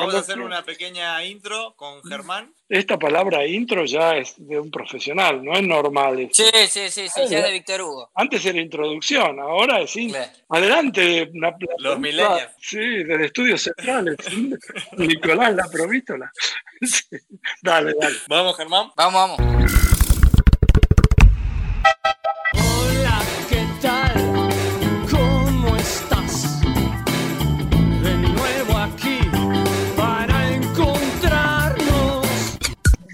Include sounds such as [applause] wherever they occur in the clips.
Vamos a hacer una pequeña intro con Germán. Esta palabra intro ya es de un profesional, no es normal. Sí, sí, sí, sí, ya es de Víctor Hugo. Antes era introducción, ahora es intro. Adelante. Los milenios. Sí, desde Estudios Centrales. Nicolás La Provítola. [laughs] Dale, dale. Vamos, Germán. Vamos, vamos.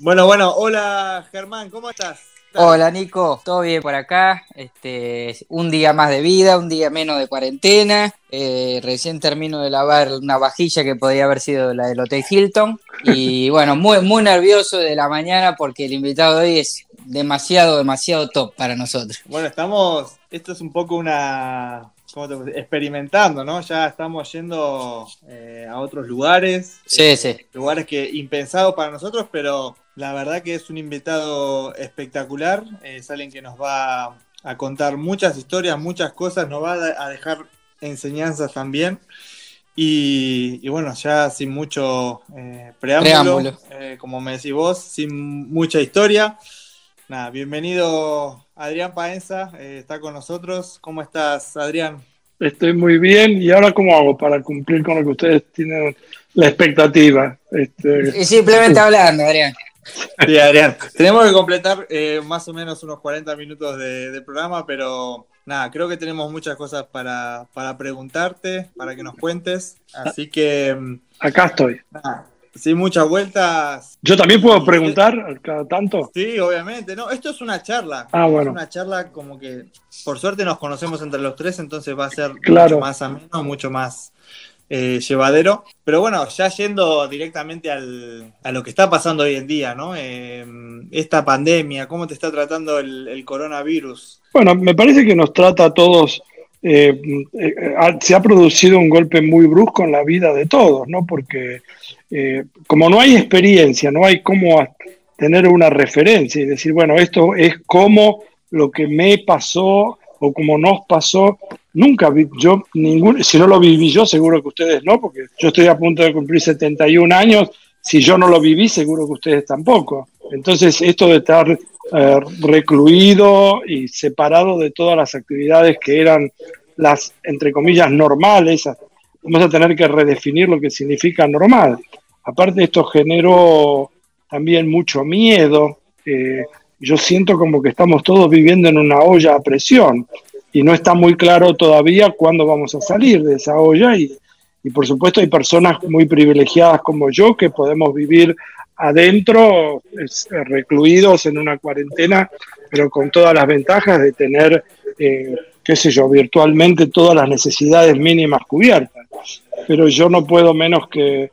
Bueno, bueno, hola Germán, ¿cómo estás? Hola Nico, todo bien por acá. Este, un día más de vida, un día menos de cuarentena. Eh, recién termino de lavar una vajilla que podría haber sido la del Hotel Hilton. Y [laughs] bueno, muy, muy nervioso de la mañana porque el invitado de hoy es demasiado, demasiado top para nosotros. Bueno, estamos, esto es un poco una, experimentando, ¿no? Ya estamos yendo eh, a otros lugares. Sí, eh, sí. Lugares que impensados para nosotros, pero la verdad que es un invitado espectacular. Es alguien que nos va a contar muchas historias, muchas cosas, nos va a dejar enseñanzas también. Y, bueno, ya sin mucho eh, preámbulo, como me decís vos, sin mucha historia. Nada, bienvenido Adrián Paenza, eh, está con nosotros. ¿Cómo estás, Adrián? Estoy muy bien. ¿Y ahora cómo hago para cumplir con lo que ustedes tienen la expectativa? Este... Y simplemente hablando, Adrián. Sí, Adrián. Tenemos que completar eh, más o menos unos 40 minutos de, programa, pero nada, creo que tenemos muchas cosas para, para preguntarte, para que nos cuentes. Así que. Mm, Acá estoy. Nada, Sí, muchas vueltas. ¿Yo también puedo preguntar cada tanto? Sí, obviamente. No, esto es una charla. Ah, bueno. Es una charla como que, por suerte, nos conocemos entre los tres, entonces va a ser mucho más ameno, mucho más eh, llevadero. Pero bueno, ya yendo directamente al, a lo que está pasando hoy en día, ¿no? Eh, esta pandemia, ¿cómo te está tratando el, el, coronavirus? Bueno, me parece que nos trata a todos. Eh, se ha producido un golpe muy brusco en la vida de todos, ¿no? Porque eh, como no hay experiencia, no hay cómo tener una referencia y decir, bueno, esto es como lo que me pasó o como nos pasó, nunca vi, yo, ningún, si no lo viví yo, seguro que ustedes no, porque yo estoy a punto de cumplir 71 años, si yo no lo viví, seguro que ustedes tampoco. Entonces, esto de estar eh, recluido y separado de todas las actividades que eran las, entre comillas, normales, vamos a tener que redefinir lo que significa normal. Aparte esto generó también mucho miedo. Eh, yo siento como que estamos todos viviendo en una olla a presión y no está muy claro todavía cuándo vamos a salir de esa olla y, y por supuesto hay personas muy privilegiadas como yo que podemos vivir adentro, recluidos en una cuarentena, pero con todas las ventajas de tener, eh, qué sé yo, virtualmente todas las necesidades mínimas cubiertas. Pero yo no puedo menos que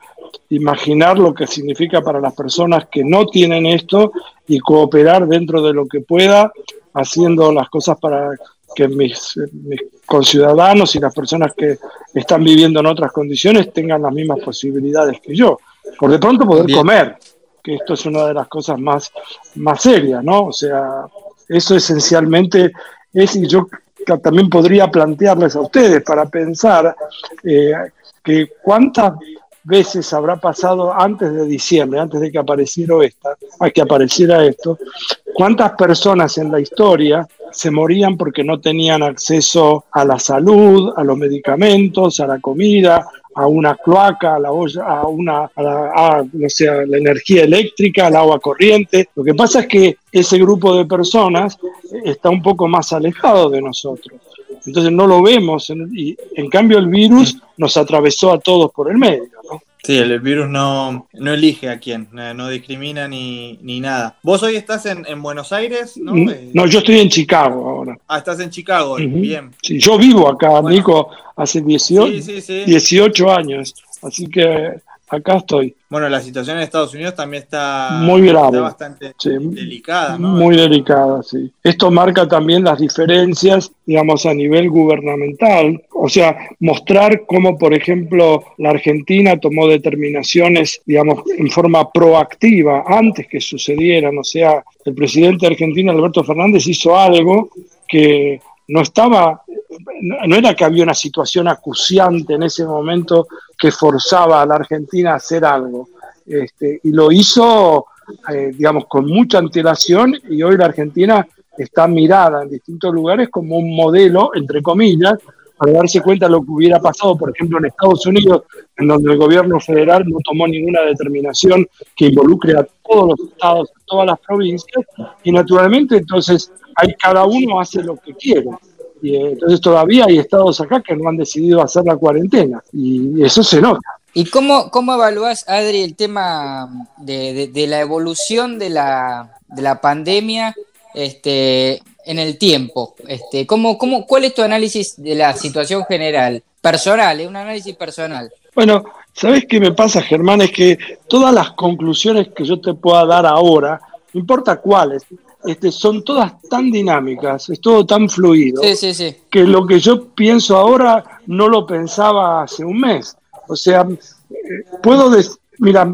imaginar lo que significa para las personas que no tienen esto y cooperar dentro de lo que pueda, haciendo las cosas para que mis, conciudadanos y las personas que están viviendo en otras condiciones tengan las mismas posibilidades que yo. Por de pronto poder comer, que esto es una de las cosas más, más serias, ¿no? O sea, eso esencialmente es, y yo también podría plantearles a ustedes para pensar eh, que cuántas veces habrá pasado antes de diciembre, antes de que apareciera esta, que apareciera esto, cuántas personas en la historia se morían porque no tenían acceso a la salud, a los medicamentos, a la comida, a una cloaca, a la olla, a una, a la, no sé, la energía eléctrica, al agua corriente. Lo que pasa es que ese grupo de personas está un poco más alejado de nosotros. Entonces no lo vemos y en cambio el virus nos atravesó a todos por el medio. ¿no? Sí, el virus no, no elige a quién, no discrimina ni, ni nada. ¿Vos hoy estás en, en Buenos Aires? ¿no? Mm, no, yo estoy en Chicago ahora. Ah, estás en Chicago, bien. Sí, yo vivo acá, Nico, hace 18, 18 años, así que acá estoy. Bueno, la situación en Estados Unidos también está, muy grave, bastante delicada, ¿no? Muy delicada, sí. Esto marca también las diferencias, digamos, a nivel gubernamental. O sea, mostrar cómo, por ejemplo, la Argentina tomó determinaciones, digamos, en forma proactiva antes que sucedieran. O sea, el presidente de Argentina, Alberto Fernández, hizo algo que no estaba, no era que había una situación acuciante en ese momento que forzaba a la Argentina a hacer algo. Este, y lo hizo, eh, digamos, con mucha antelación y hoy la Argentina está mirada en distintos lugares como un modelo, entre comillas, para darse cuenta de lo que hubiera pasado, por ejemplo, en Estados Unidos, en donde el gobierno federal no tomó ninguna determinación que involucre a todos los estados, a todas las provincias, y naturalmente entonces hay, cada uno hace lo que quiere. Y eh, entonces todavía hay estados acá que no han decidido hacer la cuarentena, y eso se nota. ¿Y cómo, cómo evalúas, Adri, el tema de, de, la evolución de la, de la pandemia este, en el tiempo? Este, ¿cómo, cómo, ¿Cuál es tu análisis de la situación general? Personal, es un análisis personal. Bueno, ¿sabes qué me pasa, Germán? Es que todas las conclusiones que yo te pueda dar ahora, no importa cuáles, este, son todas tan dinámicas, es todo tan fluido, que lo que yo pienso ahora no lo pensaba hace un mes. O sea, puedo decir, mira,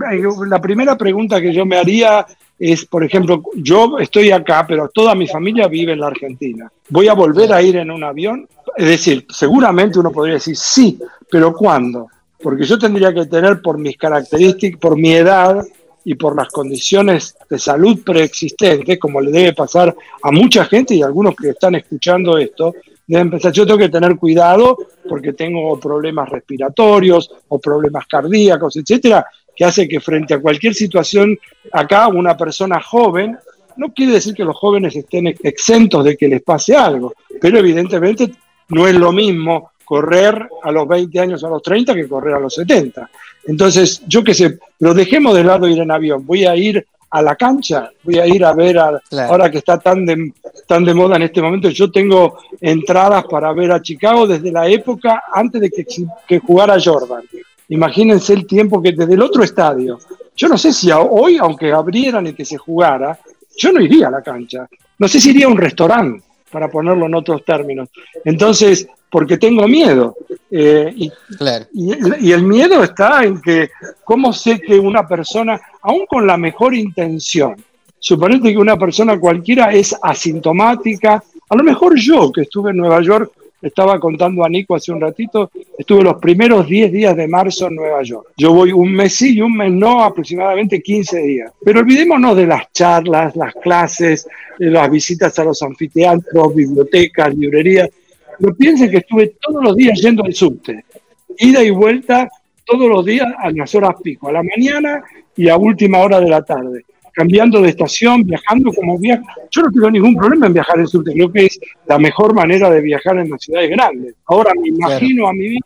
la primera pregunta que yo me haría es, por ejemplo, yo estoy acá, pero toda mi familia vive en la Argentina. ¿Voy a volver a ir en un avión? Es decir, seguramente uno podría decir sí, pero ¿cuándo? Porque yo tendría que tener por mis características, por mi edad y por las condiciones de salud preexistentes, como le debe pasar a mucha gente y a algunos que están escuchando esto, deben pensar, yo tengo que tener cuidado porque tengo problemas respiratorios o problemas cardíacos, etcétera, que hace que frente a cualquier situación acá una persona joven, no quiere decir que los jóvenes estén exentos de que les pase algo, pero evidentemente no es lo mismo correr a los 20 años a los 30 que correr a los 70. Entonces, yo qué sé, pero dejemos de lado ir en avión, voy a ir a la cancha, voy a ir a ver, ahora que está tan de, tan de moda en este momento, yo tengo entradas para ver a Chicago desde la época antes de que, que jugara Jordan. Imagínense el tiempo que desde el otro estadio. Yo no sé si hoy, aunque abrieran y que se jugara, yo no iría a la cancha. No sé si iría a un restaurante, para ponerlo en otros términos. Entonces, porque tengo miedo. Eh, y, y, el miedo está en que, ¿cómo sé que una persona, aún con la mejor intención, suponete que una persona cualquiera es asintomática, a lo mejor yo que estuve en Nueva York, estaba contando a Nico hace un ratito, estuve los primeros 10 días de marzo en Nueva York. Yo voy un mes sí y un mes no, aproximadamente 15 días. Pero olvidémonos de las charlas, las clases, de las visitas a los anfiteatros, bibliotecas, librerías. No piensen que estuve todos los días yendo al subte, ida y vuelta todos los días a las horas pico, a la mañana y a última hora de la tarde, cambiando de estación, viajando como viaja. Yo no tengo ningún problema en viajar en subte, creo que es la mejor manera de viajar en las ciudades grandes. Ahora me imagino a mi vida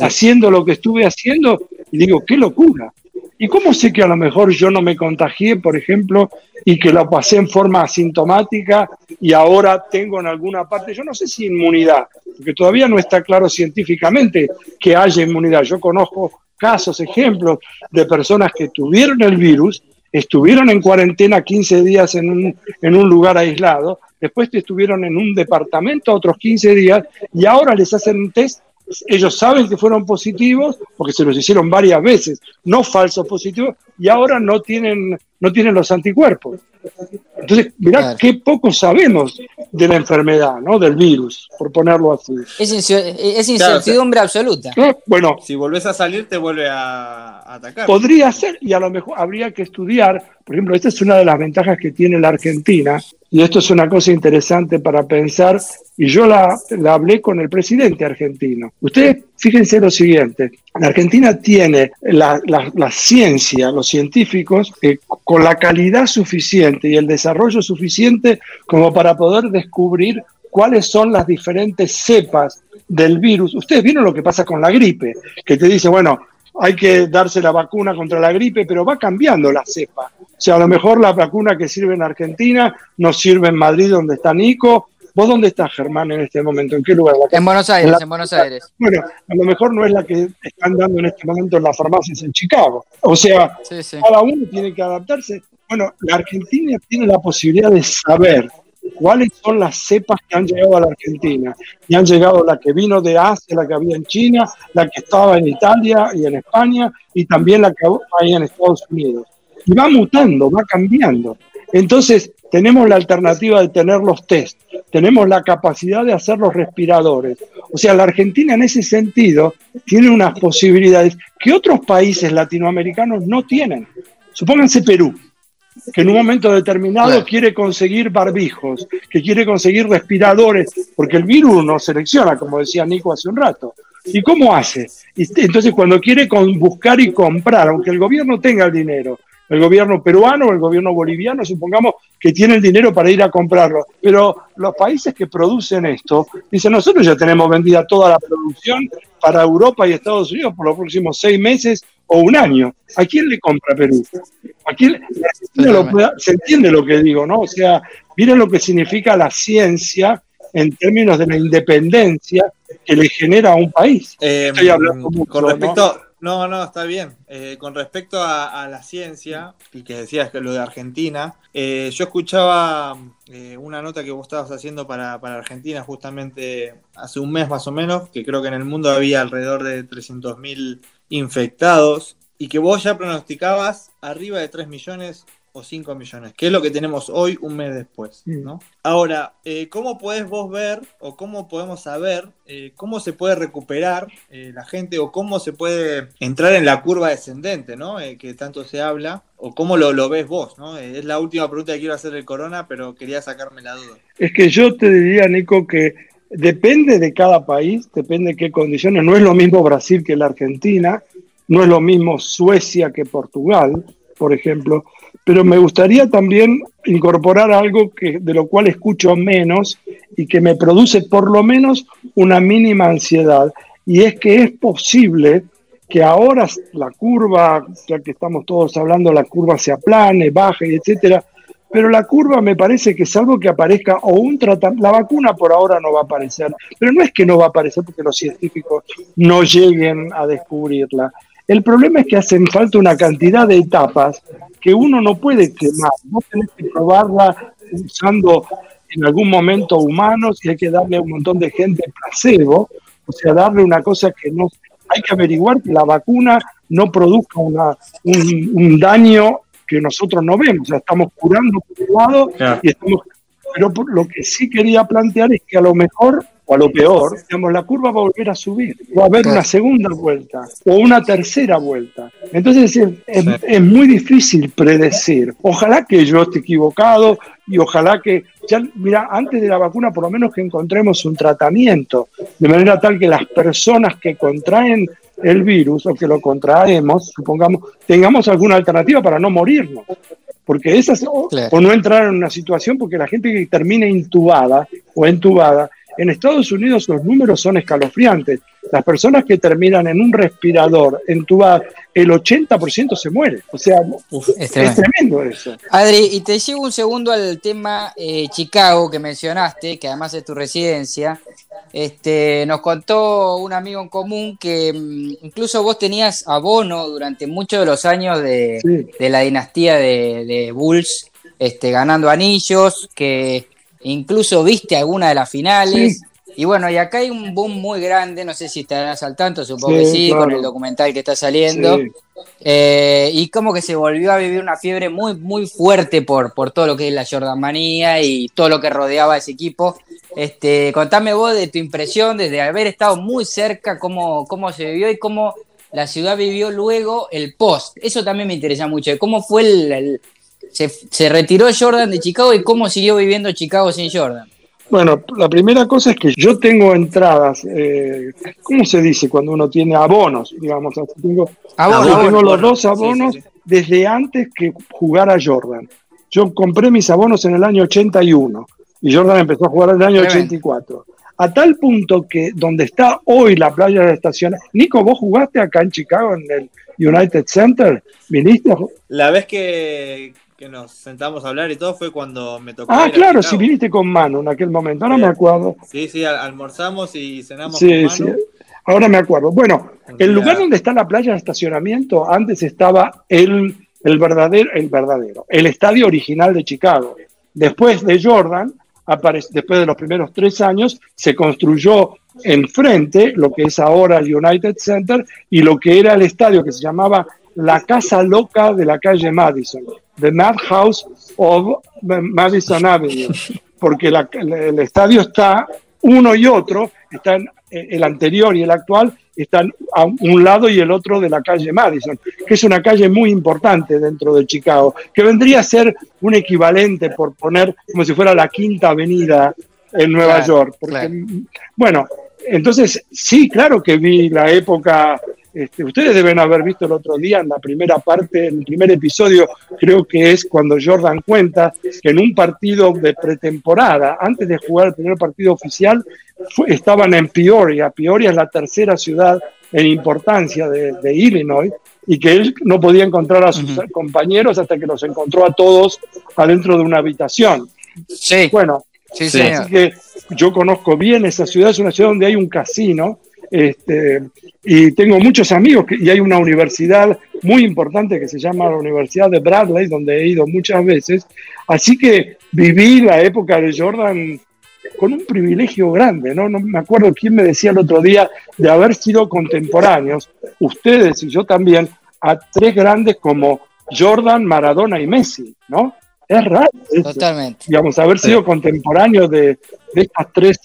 haciendo lo que estuve haciendo y digo, qué locura. ¿Y cómo sé que a lo mejor yo no me contagié, por ejemplo, y que lo pasé en forma asintomática y ahora tengo en alguna parte, yo no sé si inmunidad, porque todavía no está claro científicamente que haya inmunidad. Yo conozco casos, ejemplos de personas que tuvieron el virus, estuvieron en cuarentena 15 días en un, en un lugar aislado, después estuvieron en un departamento otros 15 días y ahora les hacen un test ellos saben que fueron positivos porque se los hicieron varias veces, no falsos positivos, y ahora no tienen, no tienen los anticuerpos. Entonces, mirá qué poco sabemos de la enfermedad, ¿no? Del virus, por ponerlo así. Es, incertidumbre absoluta. Bueno, si volvés a salir, te vuelve a atacar. Podría ser, y a lo mejor habría que estudiar. Por ejemplo, esta es una de las ventajas que tiene la Argentina, y esto es una cosa interesante para pensar, y yo la, hablé con el presidente argentino. Ustedes fíjense lo siguiente, la Argentina tiene la, ciencia, los científicos, eh, con la calidad suficiente y el desarrollo suficiente como para poder descubrir cuáles son las diferentes cepas del virus. Ustedes vieron lo que pasa con la gripe, que te dice, bueno, hay que darse la vacuna contra la gripe, pero va cambiando la cepa. O sea, a lo mejor la vacuna que sirve en Argentina no sirve en Madrid, donde está Nico. ¿Vos dónde estás, Germán, en este momento? ¿En qué lugar? En Buenos Aires, en, Buenos Aires. Bueno, a lo mejor no es la que están dando en este momento en las farmacias en Chicago. O sea, cada uno tiene que adaptarse. Bueno, la Argentina tiene la posibilidad de saber cuáles son las cepas que han llegado a la Argentina. Y han llegado la que vino de Asia, la que había en China, la que estaba en Italia y en España, y también la que hay en Estados Unidos y va mutando, va cambiando. Entonces, tenemos la alternativa de tener los test, tenemos la capacidad de hacer los respiradores. O sea, la Argentina en ese sentido tiene unas posibilidades que otros países latinoamericanos no tienen. Supónganse Perú, que en un momento determinado quiere conseguir barbijos, que quiere conseguir respiradores, porque el virus no selecciona, como decía Nico hace un rato. ¿Y cómo hace? Entonces, cuando quiere buscar y comprar, aunque el gobierno tenga el dinero, el gobierno peruano o el gobierno boliviano, supongamos que tiene el dinero para ir a comprarlo. Pero los países que producen esto dicen, nosotros ya tenemos vendida toda la producción para Europa y Estados Unidos por los próximos seis meses o un año. ¿A quién le compra Perú? ¿A quién se entiende lo que digo, ¿no? O sea, miren lo que significa la ciencia en términos de la independencia que le genera a un país. Eh, Estoy hablando mucho, con respecto, no, no, está bien. Eh, con respecto a, la ciencia, y que decías que lo de Argentina, eh, yo escuchaba eh, una nota que vos estabas haciendo para, Argentina justamente hace un mes más o menos, que creo que en el mundo había alrededor de 300.000 infectados, y que vos ya pronosticabas arriba de 3 millones o 5 millones, que es lo que tenemos hoy un mes después. ¿no? Ahora, eh, ¿cómo podés vos ver o cómo podemos saber eh, cómo se puede recuperar eh, la gente o cómo se puede entrar en la curva descendente, ¿no? que tanto se habla, o cómo lo, lo ves vos? ¿no? es la última pregunta que quiero hacer del corona, pero quería sacarme la duda. Es que yo te diría, Nico, que depende de cada país, depende de qué condiciones. No es lo mismo Brasil que la Argentina, no es lo mismo Suecia que Portugal, por ejemplo pero me gustaría también incorporar algo que, de lo cual escucho menos y que me produce por lo menos una mínima ansiedad, y es que es posible que ahora la curva, ya que estamos todos hablando, la curva se aplane, baje, etcétera, pero la curva me parece que salvo que aparezca o un tratamiento, la vacuna por ahora no va a aparecer, pero no es que no va a aparecer porque los científicos no lleguen a descubrirla. El problema es que hacen falta una cantidad de etapas que uno no puede quemar. Vos tenés que probarla usando en algún momento humanos y hay que darle a un montón de gente placebo, o sea, darle una cosa que no... Hay que averiguar que la vacuna no produzca una, un, daño que nosotros no vemos, o sea, estamos curando por un lado y estamos... Pero lo que sí quería plantear es que a lo mejor o a lo peor, digamos, la curva va a volver a subir, va a haber una segunda vuelta o una tercera vuelta. Entonces es, muy difícil predecir. Ojalá que yo esté equivocado y ojalá que, ya, mira, antes de la vacuna por lo menos que encontremos un tratamiento, de manera tal que las personas que contraen el virus o que lo contraemos, supongamos, tengamos alguna alternativa para no morirnos. Porque esas o, o, no entrar en una situación porque la gente que termina intubada o entubada en Estados Unidos los números son escalofriantes. Las personas que terminan en un respirador entubadas, el 80% se muere. O sea, es, tremendo. eso. Adri, y te llevo un segundo al tema eh, Chicago que mencionaste, que además es tu residencia. Este, nos contó un amigo en común que mm, incluso vos tenías abono durante muchos de los años de, la dinastía de, Bulls, este, ganando anillos, que incluso viste alguna de las finales. Y bueno, y acá hay un boom muy grande, no sé si estarás al tanto, supongo que sí, con el documental que está saliendo. Eh, y como que se volvió a vivir una fiebre muy, muy fuerte por, por todo lo que es la Jordanmanía y todo lo que rodeaba a ese equipo. Este, contame vos de tu impresión desde haber estado muy cerca, cómo, cómo se vivió y cómo la ciudad vivió luego el post. Eso también me interesa mucho, cómo fue el, se, retiró Jordan de Chicago y cómo siguió viviendo Chicago sin Jordan. Bueno, la primera cosa es que yo tengo entradas, eh, ¿cómo se dice cuando uno tiene abonos? Digamos, tengo, tengo los dos abonos desde antes que jugara Jordan. Yo compré mis abonos en el año 81 y Jordan empezó a jugar en el año 84. A tal punto que donde está hoy la playa de la estación, Nico, ¿vos jugaste acá en Chicago en el United Center? ¿Viniste? La vez que, que nos sentamos a hablar y todo fue cuando me tocó. Ah, claro, si viniste con mano en aquel momento, ahora me acuerdo. Sí, sí, almorzamos y cenamos con mano. Sí, ahora me acuerdo. Bueno, el lugar donde está la playa de estacionamiento, antes estaba el, el verdadero, el verdadero, el estadio original de Chicago. Después de Jordan, después de los primeros tres años, se construyó enfrente lo que es ahora el United Center y lo que era el estadio que se llamaba la Casa Loca de la calle Madison The Madhouse of Madison Avenue, porque el estadio está uno y otro, están eh, el anterior y el actual, están a un lado y el otro de la calle Madison, que es una calle muy importante dentro de Chicago, que vendría a ser un equivalente, por poner como si fuera la quinta avenida en Nueva York. Bueno, entonces sí, claro que vi la época este, ustedes deben haber visto el otro día en la primera parte, en el primer episodio, creo que es cuando Jordan cuenta que en un partido de pretemporada, antes de jugar el primer partido oficial, estaban en Peoria. Peoria es la tercera ciudad en importancia de, Illinois y que él no podía encontrar a sus compañeros hasta que los encontró a todos adentro de una habitación. Sí. Bueno, sí, así que yo conozco bien esa ciudad, es una ciudad donde hay un casino este, y tengo muchos amigos y hay una universidad muy importante que se llama la Universidad de Bradley, donde he ido muchas veces. Así que viví la época de Jordan con un privilegio grande, ¿no? No me acuerdo quién me decía el otro día de haber sido contemporáneos, ustedes y yo también, a tres grandes como Jordan, Maradona y Messi, ¿no? Es raro. Totalmente. Digamos, haber sido contemporáneos de, de estas tres,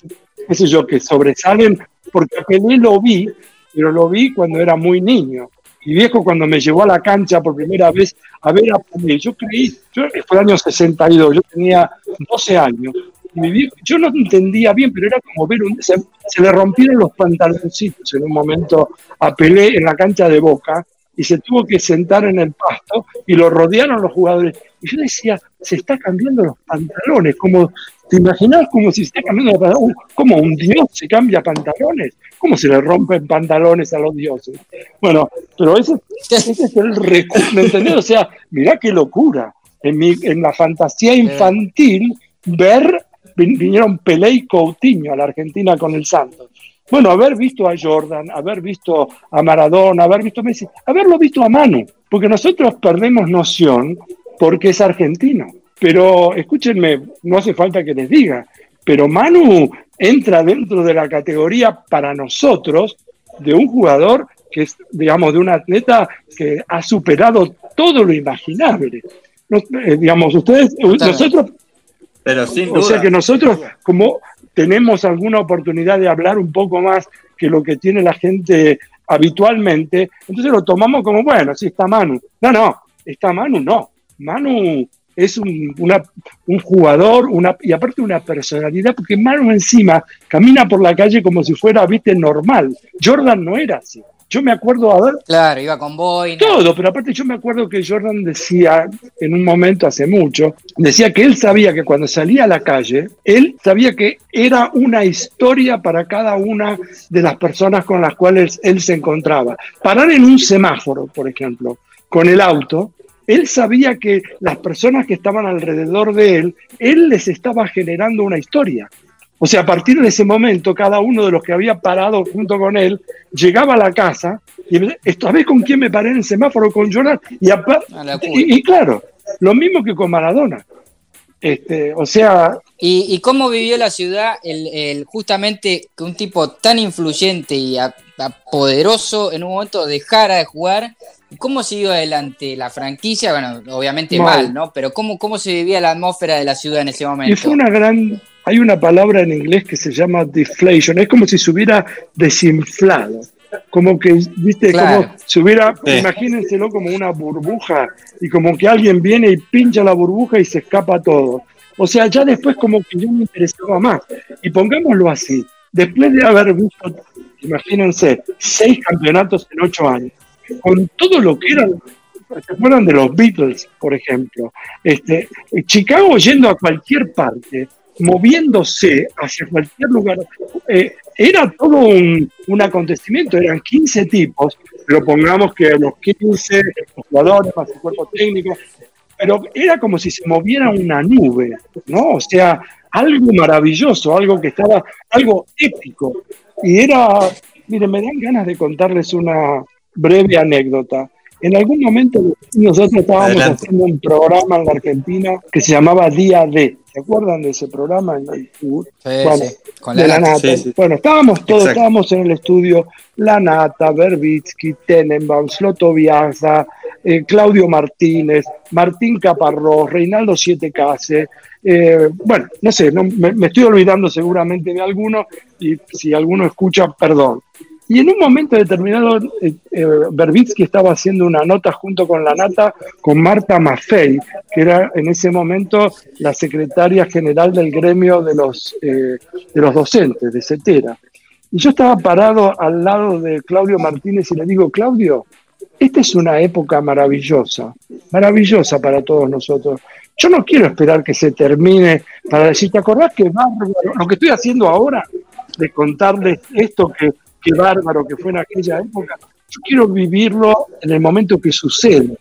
qué sé yo, que sobresalen porque a Pelé lo vi, pero lo vi cuando era muy niño. Y viejo cuando me llevó a la cancha por primera vez a ver a Pelé, yo creí, yo, fue el año 62, yo tenía 12 años. yo no entendía bien, pero era como ver un... Se, se le rompieron los pantaloncitos en un momento a Pelé en la cancha de Boca y se tuvo que sentar en el pasto y lo rodearon los jugadores. Y yo decía, se está cambiando los pantalones, como ¿Te imaginas como si se cambiando pantalones? ¿Cómo un dios se cambia pantalones? ¿Cómo se le rompen pantalones a los dioses? Bueno, pero ese, es el recurso, ¿me entendés? O sea, mirá qué locura. En, mi, en la fantasía infantil, ver, vinieron Pelé y Coutinho a la Argentina con el Santos. Bueno, haber visto a Jordan, haber visto a Maradona, haber visto a Messi, haberlo visto a Manu, porque nosotros perdemos noción porque es argentino. Pero escúchenme, no hace falta que les diga, pero Manu entra dentro de la categoría para nosotros de un jugador que es, digamos, de un atleta que ha superado todo lo imaginable. Eh, digamos, ustedes, eh, nosotros, pero sin o sea que nosotros, como tenemos alguna oportunidad de hablar un poco más que lo que tiene la gente habitualmente, entonces lo tomamos como, bueno, sí está Manu. No, no, está Manu, no. Manu es un, un jugador una, y aparte una personalidad, porque Manu encima camina por la calle como si fuera, viste, normal. Jordan no era así. Yo me acuerdo, a ver. Claro, iba con boy. Todo, pero aparte yo me acuerdo que Jordan decía, en un momento hace mucho, decía que él sabía que cuando salía a la calle, él sabía que era una historia para cada una de las personas con las cuales él se encontraba. Parar en un semáforo, por ejemplo, con el auto, él sabía que las personas que estaban alrededor de él, él les estaba generando una historia. O sea, a partir de ese momento, cada uno de los que había parado junto con él llegaba a la casa y esta vez con quién me paré en el semáforo con Jonathan y, y, claro, lo mismo que con Maradona. Este, o sea. ¿Y, cómo vivió la ciudad el, justamente que un tipo tan influyente y poderoso en un momento dejara de jugar ¿Cómo siguió adelante la franquicia? Bueno, obviamente mal, ¿no? Pero ¿cómo, ¿cómo se vivía la atmósfera de la ciudad en ese momento? Y fue una gran... Hay una palabra en inglés que se llama deflation. Es como si se hubiera desinflado. Como que, viste, como si hubiera, imagínenselo como una burbuja y como que alguien viene y pincha la burbuja y se escapa todo. O sea, ya después como que yo me interesaba más. Y pongámoslo así, después de haber visto, imagínense, seis campeonatos en ocho años, con todo lo que eran, ¿se acuerdan de los Beatles, por ejemplo? Este, Chicago yendo a cualquier parte, moviéndose hacia cualquier lugar, eh, era todo un, un, acontecimiento, eran 15 tipos, pero pongamos que los 15, los jugadores, más el cuerpo técnico, pero era como si se moviera una nube, ¿no? O sea, algo maravilloso, algo que estaba, algo épico. Y era, miren, me dan ganas de contarles una, breve anécdota. En algún momento nosotros estábamos haciendo un programa en la Argentina que se llamaba Día D. ¿Se acuerdan de ese programa en el bueno, Con la, nata. Bueno, estábamos todos, estábamos en el estudio, La Nata, Berbitsky, Tenenbaum, Slotoviaza, eh, Claudio Martínez, Martín Caparrós, Reinaldo Siete Case. Eh, bueno, no sé, me, estoy olvidando seguramente de alguno y si alguno escucha, perdón. Y en un momento determinado, eh, Berbitsky estaba haciendo una nota junto con la nata con Marta Maffei, que era en ese momento la secretaria general del gremio de los, de los docentes, de CETERA. Y yo estaba parado al lado de Claudio Martínez y le digo, Claudio, esta es una época maravillosa, maravillosa para todos nosotros. Yo no quiero esperar que se termine para decir, ¿te acordás que bárbaro? Lo que estoy haciendo ahora, de contarles esto que, que bárbaro que fue en aquella época, yo quiero vivirlo en el momento que sucede,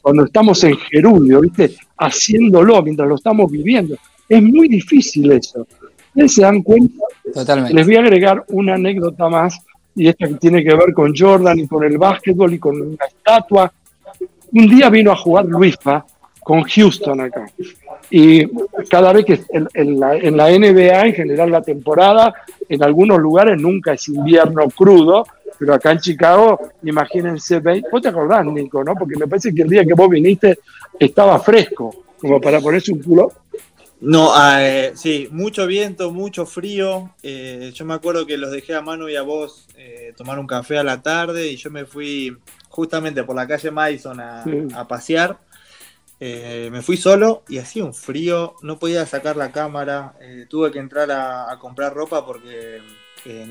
cuando estamos en gerundio, ¿viste? Haciéndolo mientras lo estamos viviendo. Es muy difícil eso. Ustedes se dan cuenta. Totalmente. Les voy a agregar una anécdota más y esta que tiene que ver con Jordan y con el básquetbol y con una estatua. Un día vino a jugar Luispa con Houston acá. Y cada vez que en, la, NBA, en general la temporada, en algunos lugares nunca es invierno crudo, pero acá en Chicago, imagínense, vos te acordás, Nico, ¿no? Porque me parece que el día que vos viniste estaba fresco, como para ponerse un culo no, ah, eh, sí, mucho viento, mucho frío. Eh, yo me acuerdo que los dejé a mano y a vos eh, tomar un café a la tarde y yo me fui justamente por la calle Madison a, pasear. Me fui solo y hacía un frío, no podía sacar la cámara, tuve que entrar a, comprar ropa porque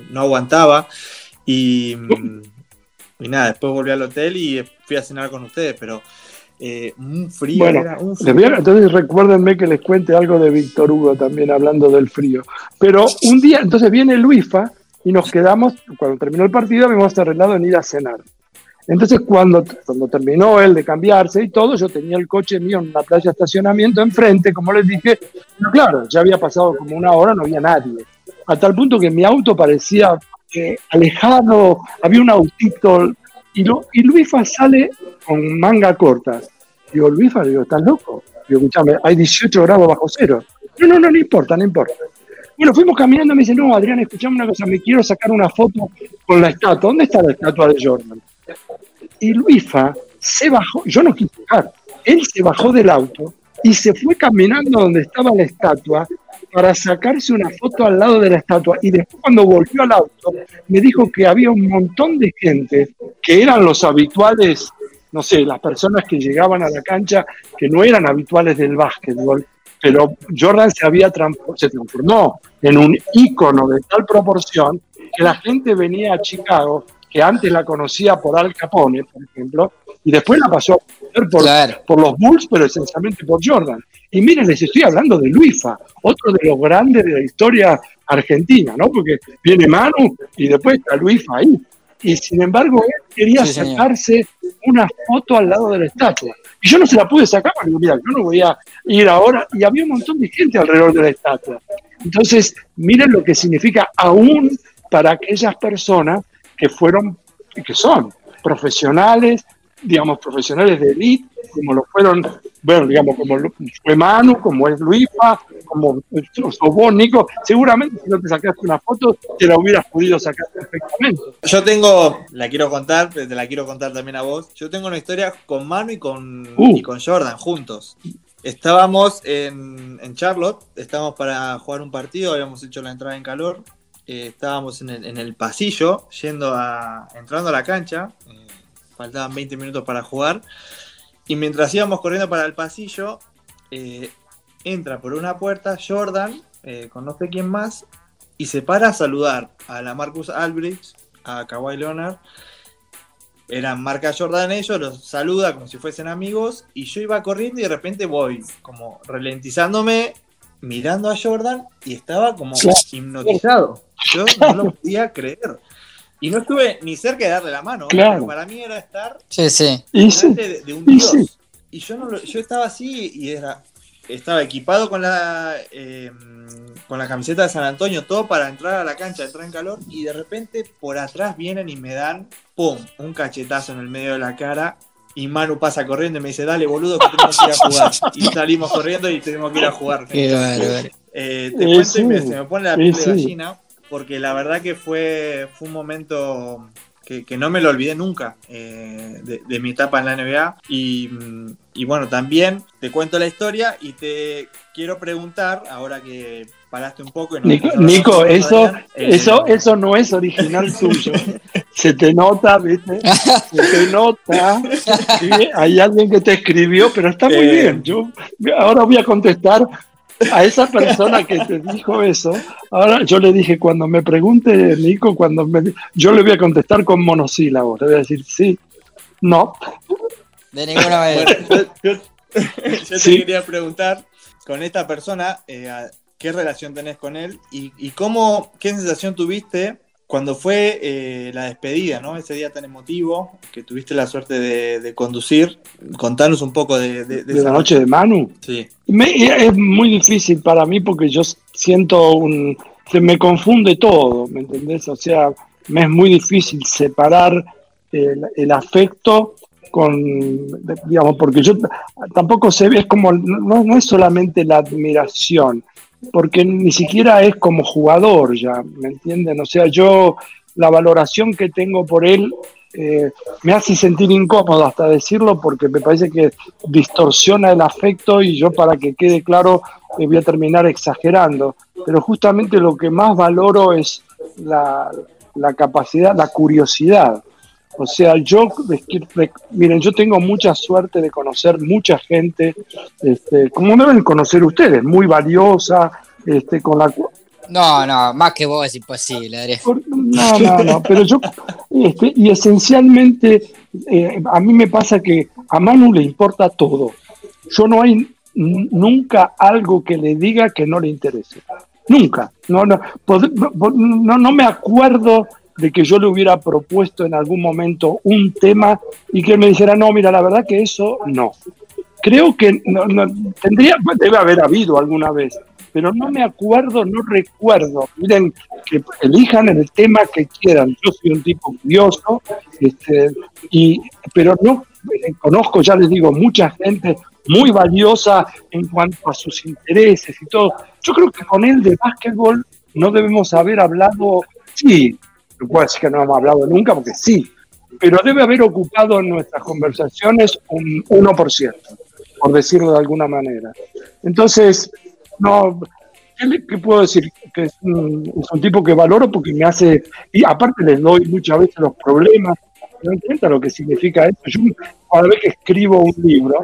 no aguantaba y, y nada, después volví al hotel y fui a cenar con ustedes, pero eh, un frío. entonces recuérdenme que les cuente algo de Víctor Hugo también hablando del frío. Pero un día, entonces viene Luifa y nos quedamos, cuando terminó el partido, habíamos arreglado en ir a cenar. Entonces cuando, cuando terminó él de cambiarse y todo, yo tenía el coche mío en una playa de estacionamiento enfrente, como les dije, claro, ya había pasado como una hora, no había nadie. A tal punto que mi auto parecía eh, alejado, había un autito y, y Luifa sale con manga corta. Digo, Luifa, digo, ¿estás loco? Digo, escúchame, hay 18 grados bajo cero. No, no, no, no importa, no importa. Bueno, fuimos caminando, me dice, no, Adrián, escuchame una cosa, me quiero sacar una foto con la estatua. ¿Dónde está la estatua de Jordan? Y Luifa se bajó, yo no quise bajar, él se bajó del auto y se fue caminando donde estaba la estatua para sacarse una foto al lado de la estatua. Y después cuando volvió al auto, me dijo que había un montón de gente que eran los habituales, no sé, las personas que llegaban a la cancha que no eran habituales del básquetbol, pero Jordan se había se transformó en un ícono de tal proporción que la gente venía a Chicago, que antes la conocía por Al Capone, por ejemplo, y después la pasó a conocer por, por los Bulls, pero esencialmente por Jordan. Y miren, les estoy hablando de Luifa, otro de los grandes de la historia argentina, ¿no? Porque viene Manu y después está Luifa ahí. Y sin embargo, él quería sacarse una foto al lado de la estatua. Y yo no se la pude sacar porque mira, yo no voy a ir ahora. Y había un montón de gente alrededor de la estatua. Entonces, miren lo que significa aún para aquellas personas que fueron y que son profesionales, digamos, profesionales de élite, como lo fueron, bueno, digamos, como fue Manu, como es Luifa, como sos Nico, seguramente si no te sacaste una foto, te la hubieras podido sacar perfectamente. Yo tengo, la quiero contar, te la quiero contar también a vos, yo tengo una historia con Manu y con, uh. y con Jordan juntos. Estábamos en, en, Charlotte, estábamos para jugar un partido, habíamos hecho la entrada en calor, eh, estábamos en el, pasillo, yendo a, entrando a la cancha, eh, faltaban 20 minutos para jugar, y mientras íbamos corriendo para el pasillo, eh, entra por una puerta Jordan, con no sé quién más, y se para a saludar a la Marcus Albridge, a Kawhi Leonard. Eran marca Jordan ellos, los saluda como si fuesen amigos, y yo iba corriendo y de repente voy como ralentizándome, mirando a Jordan, y estaba como hipnotizado. Yo no lo podía creer. Y no estuve ni cerca de darle la mano. Claro. Para mí era estar sí, sí. De, un dios. Y yo, no yo estaba así y era, estaba equipado con la, eh, con la camiseta de San Antonio, todo para entrar a la cancha, entrar en calor. Y de repente por atrás vienen y me dan, ¡pum!, un cachetazo en el medio de la cara. Y Manu pasa corriendo y me dice, dale boludo, que tenemos que ir a jugar. Y salimos corriendo y tenemos que ir a jugar. Qué eh, te cuento y me, se me pone la piel de gallina porque la verdad que fue, fue un momento que, no me lo olvidé nunca eh, de, mi etapa en la NBA. Y, y, bueno, también te cuento la historia y te quiero preguntar, ahora que paraste un poco. Nico, eso, eso, eso no es original tuyo. [laughs] Se te nota, ¿viste? Se te nota. Hay alguien que te escribió, pero está muy bien. Yo ahora voy a contestar a esa persona que te dijo eso. Ahora yo le dije, cuando me pregunte, Nico, cuando me, yo le voy a contestar con monosílabos. Le voy a decir sí, no. De ninguna manera. [laughs] yo, te quería preguntar, con esta persona, eh, qué relación tenés con él y, cómo, qué sensación tuviste cuando fue eh, la despedida, ¿no? Ese día tan emotivo que tuviste la suerte de, conducir. Contanos un poco de, de, la noche de Manu. Sí. es muy difícil para mí porque yo siento un. Se me confunde todo, ¿me entendés? O sea, me es muy difícil separar el, afecto con, digamos, porque yo tampoco se ve, es como, no, no es solamente la admiración, porque ni siquiera es como jugador ya, ¿me entienden? O sea, yo la valoración que tengo por él eh, me hace sentir incómodo hasta decirlo porque me parece que distorsiona el afecto y yo para que quede claro eh, voy a terminar exagerando. Pero justamente lo que más valoro es la, la capacidad, la curiosidad. O sea, yo, miren, yo tengo mucha suerte de conocer mucha gente, este, como deben conocer ustedes, muy valiosa, este, con la no, no, más que vos es imposible, Adrián. No, no, no, pero yo, este, y esencialmente, eh, a mí me pasa que a Manu le importa todo. Yo no hay nunca algo que le diga que no le interese. Nunca. No, no, no, no me acuerdo de que yo le hubiera propuesto en algún momento un tema y que me dijera, no, mira, la verdad que eso no. Creo que no, tendría, debe haber habido alguna vez, pero no me acuerdo, no recuerdo. Miren, que elijan el tema que quieran. Yo soy un tipo curioso, este, y, pero no eh, conozco, ya les digo, mucha gente muy valiosa en cuanto a sus intereses y todo. Yo creo que con él de básquetbol no debemos haber hablado, sí, no puedo decir que no hemos hablado nunca, porque sí, pero debe haber ocupado en nuestras conversaciones un 1%, por decirlo de alguna manera. Entonces, no, ¿qué, puedo decir? Que es un, tipo que valoro porque me hace, y aparte les doy muchas veces los problemas, no entiendo lo que significa esto. Yo cada vez que escribo un libro,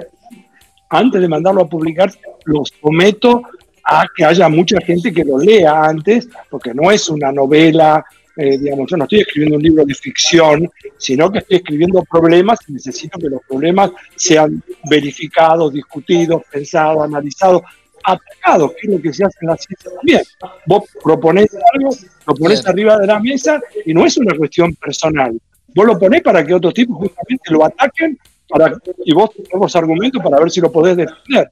antes de mandarlo a publicar, lo someto a que haya mucha gente que lo lea antes, porque no es una novela eh, digamos, yo no estoy escribiendo un libro de ficción, sino que estoy escribiendo problemas y necesito que los problemas sean verificados, discutidos, pensados, analizados, atacados, que es lo que se hace en la ciencia también. Vos proponés algo, lo pones arriba de la mesa y no es una cuestión personal. Vos lo ponés para que otros tipos justamente lo ataquen para, y vos tenés argumentos para ver si lo podés defender.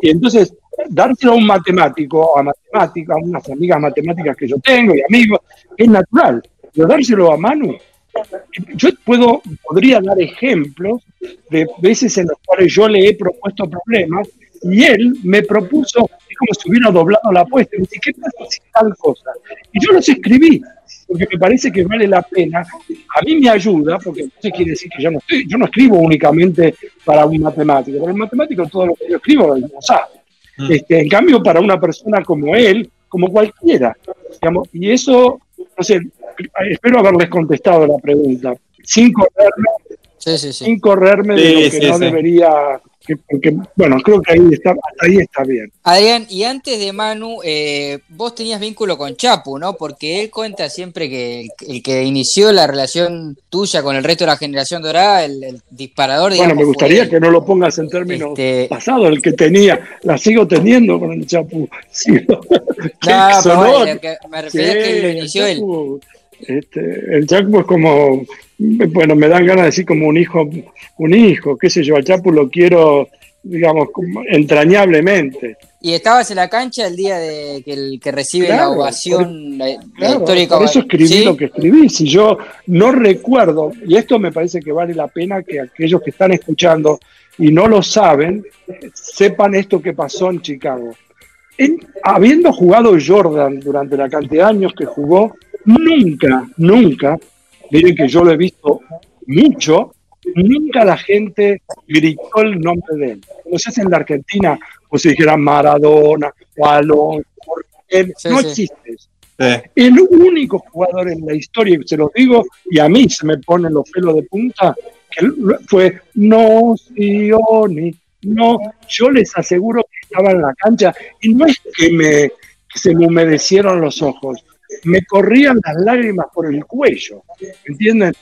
Y entonces, dárselo a un matemático, a matemática, a unas amigas matemáticas que yo tengo y amigos, es natural. Pero dárselo a Manu, yo puedo, podría dar ejemplos de veces en los cuales yo le he propuesto problemas y él me propuso, es como si hubiera doblado la apuesta, me dice, ¿qué pasa si? Y yo los escribí, porque me parece que vale la pena. A mí me ayuda, porque eso quiere decir que yo no, estoy, yo no escribo únicamente para un matemático, para un matemático todo lo que yo escribo lo sabe. Mm. Este, en cambio, para una persona como él, como cualquiera, digamos, y eso, no sé, espero haberles contestado la pregunta, sin correrme, sin correrme de lo que no debería bueno, creo que ahí está, ahí está bien. Adrián, y antes de Manu, eh, vos tenías vínculo con Chapu, ¿no? Porque él cuenta siempre que el, que inició la relación tuya con el resto de la generación dorada, el, disparador, Bueno, me gustaría que no lo pongas en términos este... pasados, el que tenía, la sigo teniendo con el Chapu. [laughs] no, [laughs] pero me refería a que lo inició él. Este, el Chapu es como, bueno, me dan ganas de decir como un hijo, un hijo, qué sé yo, al Chapu lo quiero, digamos, entrañablemente. Y estabas en la cancha el día de que, el, que recibe la ovación histórica. Por eso escribí lo que escribí. Si yo no recuerdo, y esto me parece que vale la pena que aquellos que están escuchando y no lo saben, sepan esto que pasó en Chicago. habiendo jugado Jordan durante la cantidad de años que jugó, nunca, nunca miren que yo lo he visto mucho, nunca la gente gritó el nombre de él. Como se hace en la Argentina, pues si dijeran Maradona o Alonso, no existe eso. El único jugador en la historia, se lo digo, y a mí se me ponen los pelos de punta, que fue no Sioni, no, yo les aseguro que estaba en la cancha y no es que me se me humedecieron los ojos, me corrían las lágrimas por el cuello, ¿entienden?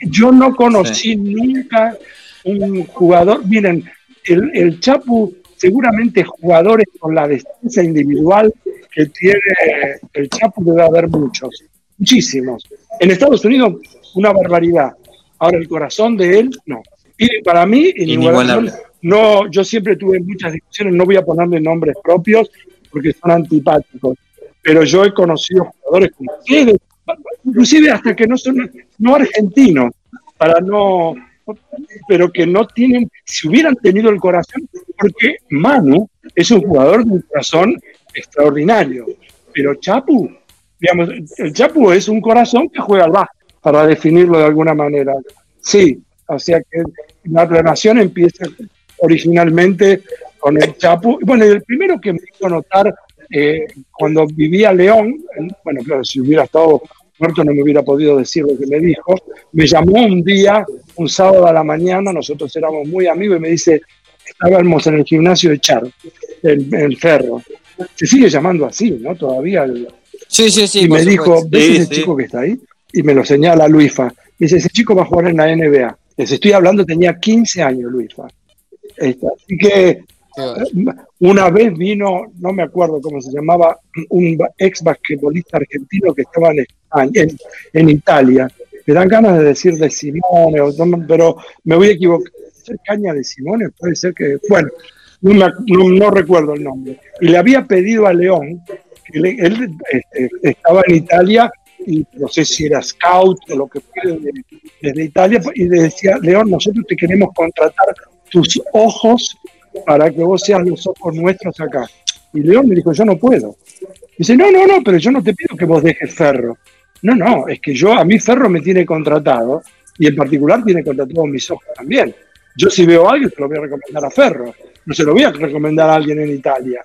yo no conocí nunca un jugador, miren, el, el Chapu seguramente jugadores con la defensa individual que tiene el Chapo debe haber muchos, muchísimos. En Estados Unidos, una barbaridad. Ahora, el corazón de él, no. Y para mí, inigualable. No, yo siempre tuve muchas discusiones, no voy a ponerle nombres propios porque son antipáticos, pero yo he conocido jugadores como ustedes, inclusive hasta que no son no argentinos, para no, pero que no tienen, si hubieran tenido el corazón, porque Manu es un jugador de un corazón extraordinario, pero Chapu, digamos, el Chapu es un corazón que juega al bajo, para definirlo de alguna manera. Sí, o sea que la relación empieza originalmente con el Chapu. Bueno, el primero que me hizo notar eh, cuando vivía León, bueno, claro, si hubiera estado muerto no me hubiera podido decir lo que me dijo, me llamó un día, un sábado a la mañana, nosotros éramos muy amigos, y me dice, estábamos en el gimnasio de Char, el, el Ferro. Se sigue llamando así, ¿no? Todavía. Sí, sí, sí. Y me dijo, ¿ves ese chico que está ahí? Y me lo señala Luisfa. Me dice, ese chico va a jugar en la NBA. Les estoy hablando, tenía 15 años Luisfa. Así que una vez vino, no me acuerdo cómo se llamaba, un ex basquetbolista argentino que estaba en, en, en Italia. Me dan ganas de decir de Simone, pero me voy a equivocar. ¿Ser caña de Simone? Puede ser que. Bueno, no, recuerdo el nombre. Y le había pedido a León, él este, estaba en Italia y no sé si era scout o lo que fue desde, Italia, y le decía, León, nosotros te queremos contratar tus ojos para que vos seas los ojos nuestros acá. Y León me dijo, yo no puedo. Dice, no, no, no, pero yo no te pido que vos dejes Ferro. No, no, es que yo, a mí Ferro me tiene contratado y en particular tiene contratado mis ojos también. Yo si veo a alguien, se lo voy a recomendar a Ferro. No se lo voy a recomendar a alguien en Italia.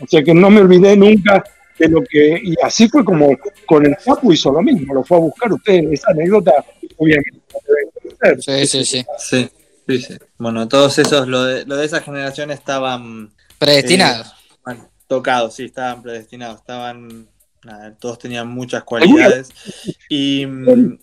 O sea que no me olvidé nunca de lo que... Y así fue como con el Chapu hizo lo mismo. Lo fue a buscar usted. Esa anécdota, obviamente, Sí, sí, sí. Sí, sí, sí. Bueno, todos esos, lo de, lo de esa generación estaban... Predestinados. Eh, bueno, tocados, sí, estaban predestinados. Estaban todos tenían muchas cualidades. Y,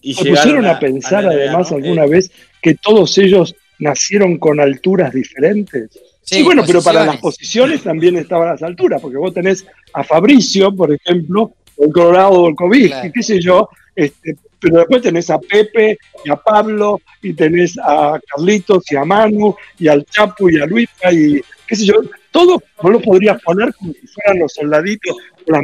y pusieron a, pensar además alguna eh, vez que todos ellos nacieron con alturas diferentes. Sí, bueno, pero para las posiciones también estaban las alturas, porque vos tenés a Fabricio, por ejemplo, o el Colorado o el COVID, qué sé yo, este, pero después tenés a Pepe y a Pablo, y tenés a Carlitos y a Manu, y al Chapo y a Luisa, y qué sé yo, todo vos lo podrías poner como si fueran los soldaditos, las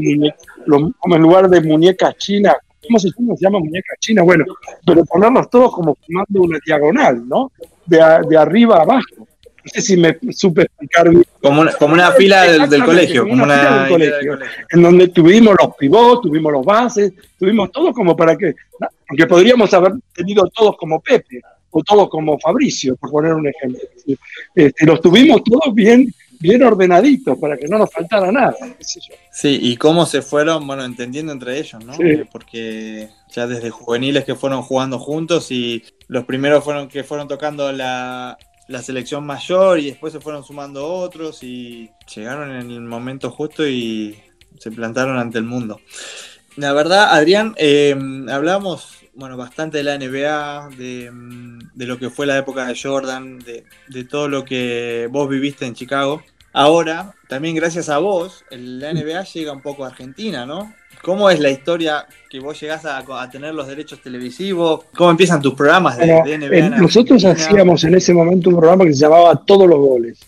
como en lugar de muñecas chinas, ¿cómo se llama? Se llama muñeca china, bueno, pero ponerlos todos como formando una diagonal, ¿no? de, arriba a abajo. No sé si me supe explicar bien. Como una, como una fila del, colegio. Como una, del colegio, En donde tuvimos los pivots, tuvimos los bases, tuvimos todo como para que. Porque podríamos haber tenido todos como Pepe o todos como Fabricio, por poner un ejemplo. Este, los tuvimos todos bien bien ordenaditos para que no nos faltara nada. Sí, y cómo se fueron, bueno, entendiendo entre ellos, ¿no? Porque ya desde juveniles que fueron jugando juntos y los primeros fueron que fueron tocando la, selección mayor y después se fueron sumando otros y llegaron en el momento justo y se plantaron ante el mundo. La verdad, Adrián, eh, hablamos bueno, bastante de la NBA, de, de, lo que fue la época de Jordan, de, de, todo lo que vos viviste en Chicago. Ahora, también gracias a vos, la NBA llega un poco a Argentina, ¿no? ¿Cómo es la historia que vos llegás a, a tener los derechos televisivos? ¿Cómo empiezan tus programas de, NBA? nosotros hacíamos en ese momento un programa que se llamaba Todos los Goles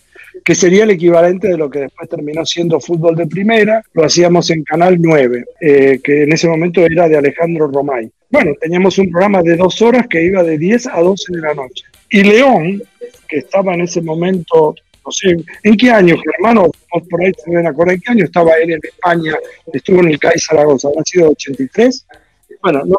que sería el equivalente de lo que después terminó siendo fútbol de primera, lo hacíamos en Canal 9, eh, que en ese momento era de Alejandro Romay. Bueno, teníamos un programa de dos horas que iba de 10 a 12 de la noche. Y León, que estaba en ese momento, no sé, ¿en qué año, hermano? Por ahí se ven acordar, ¿en qué año estaba él en España? Estuvo en el CAI Zaragoza, ¿ha sido 83? bueno, no,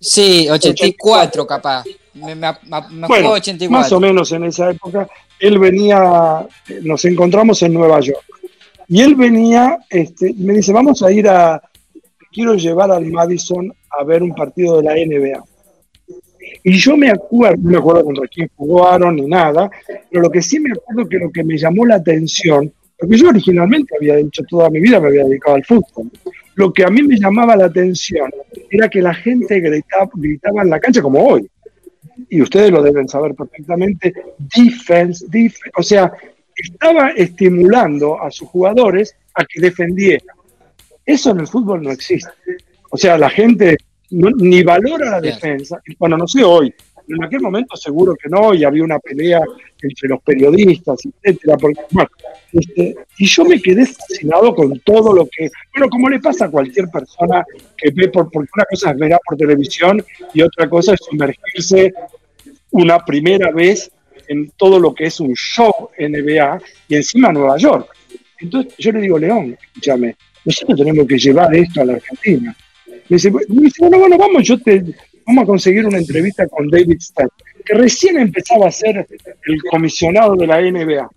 Sí, 84 capaz. Me, me, me bueno, acuerdo 84. más o menos en esa época, él venía, nos encontramos en Nueva York. Y él venía, este, y me dice, vamos a ir a, quiero llevar al Madison a ver un partido de la NBA. Y yo me acuerdo, no me acuerdo contra quién jugaron ni nada, pero lo que sí me acuerdo que lo que me llamó la atención, porque yo originalmente había dicho toda mi vida me había dedicado al fútbol, lo que a mí me llamaba la atención era que la gente gritaba, gritaba en la cancha como hoy. Y ustedes lo deben saber perfectamente, defense, defense, o sea, estaba estimulando a sus jugadores a que defendieran. Eso en el fútbol no existe. O sea, la gente no- ni valora la defensa. Bueno, no sé hoy, en aquel momento seguro que no, y había una pelea entre los periodistas, etcétera. Porque, bueno, este, y yo me quedé fascinado con todo lo que, bueno, como le pasa a cualquier persona que ve, por, porque una cosa es ver por televisión y otra cosa es sumergirse una primera vez en todo lo que es un show NBA y encima Nueva York. Entonces yo le digo, León, escúchame, nosotros tenemos que llevar esto a la Argentina. Me dice, me dice, bueno, bueno, vamos, yo te, vamos a conseguir una entrevista con David Stern, que recién empezaba a ser el comisionado de la NBA.